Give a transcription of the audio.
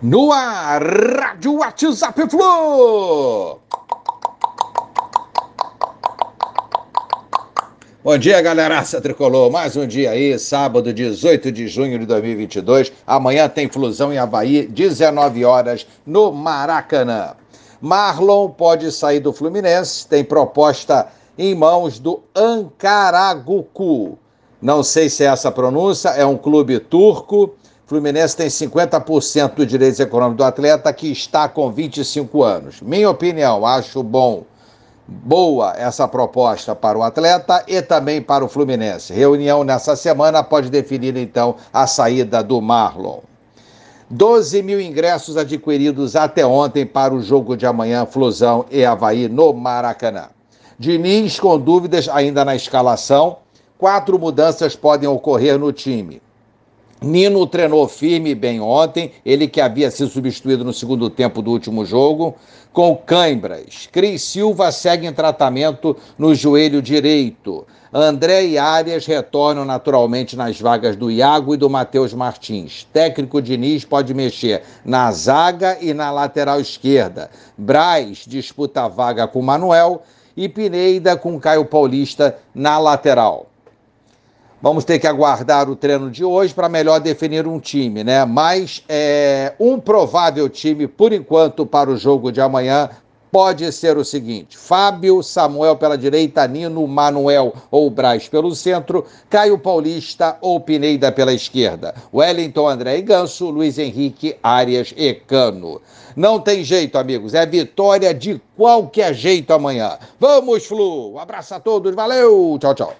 No ar, Rádio WhatsApp Flu! Bom dia, galeraça tricolor. Mais um dia aí, sábado, 18 de junho de 2022. Amanhã tem Flusão em Havaí, 19 horas, no Maracanã. Marlon pode sair do Fluminense, tem proposta em mãos do Ankaragucu. Não sei se é essa pronúncia, é um clube turco Fluminense tem 50% dos direitos econômicos do atleta que está com 25 anos. Minha opinião, acho bom, boa essa proposta para o atleta e também para o Fluminense. Reunião nessa semana pode definir então a saída do Marlon. 12 mil ingressos adquiridos até ontem para o jogo de amanhã, Flusão e Havaí no Maracanã. Diniz com dúvidas ainda na escalação. Quatro mudanças podem ocorrer no time. Nino treinou firme e bem ontem, ele que havia sido substituído no segundo tempo do último jogo, com cãibras. Cris Silva segue em tratamento no joelho direito. André e Arias retornam naturalmente nas vagas do Iago e do Matheus Martins. Técnico Diniz pode mexer na zaga e na lateral esquerda. Braz disputa a vaga com Manuel e Pineida com Caio Paulista na lateral. Vamos ter que aguardar o treino de hoje para melhor definir um time, né? Mas é, um provável time, por enquanto, para o jogo de amanhã pode ser o seguinte: Fábio, Samuel pela direita, Nino, Manuel ou Braz pelo centro, Caio Paulista ou Pineida pela esquerda, Wellington, André e Ganso, Luiz Henrique, Arias e Cano. Não tem jeito, amigos, é vitória de qualquer jeito amanhã. Vamos, Flu! Um abraço a todos, valeu! Tchau, tchau.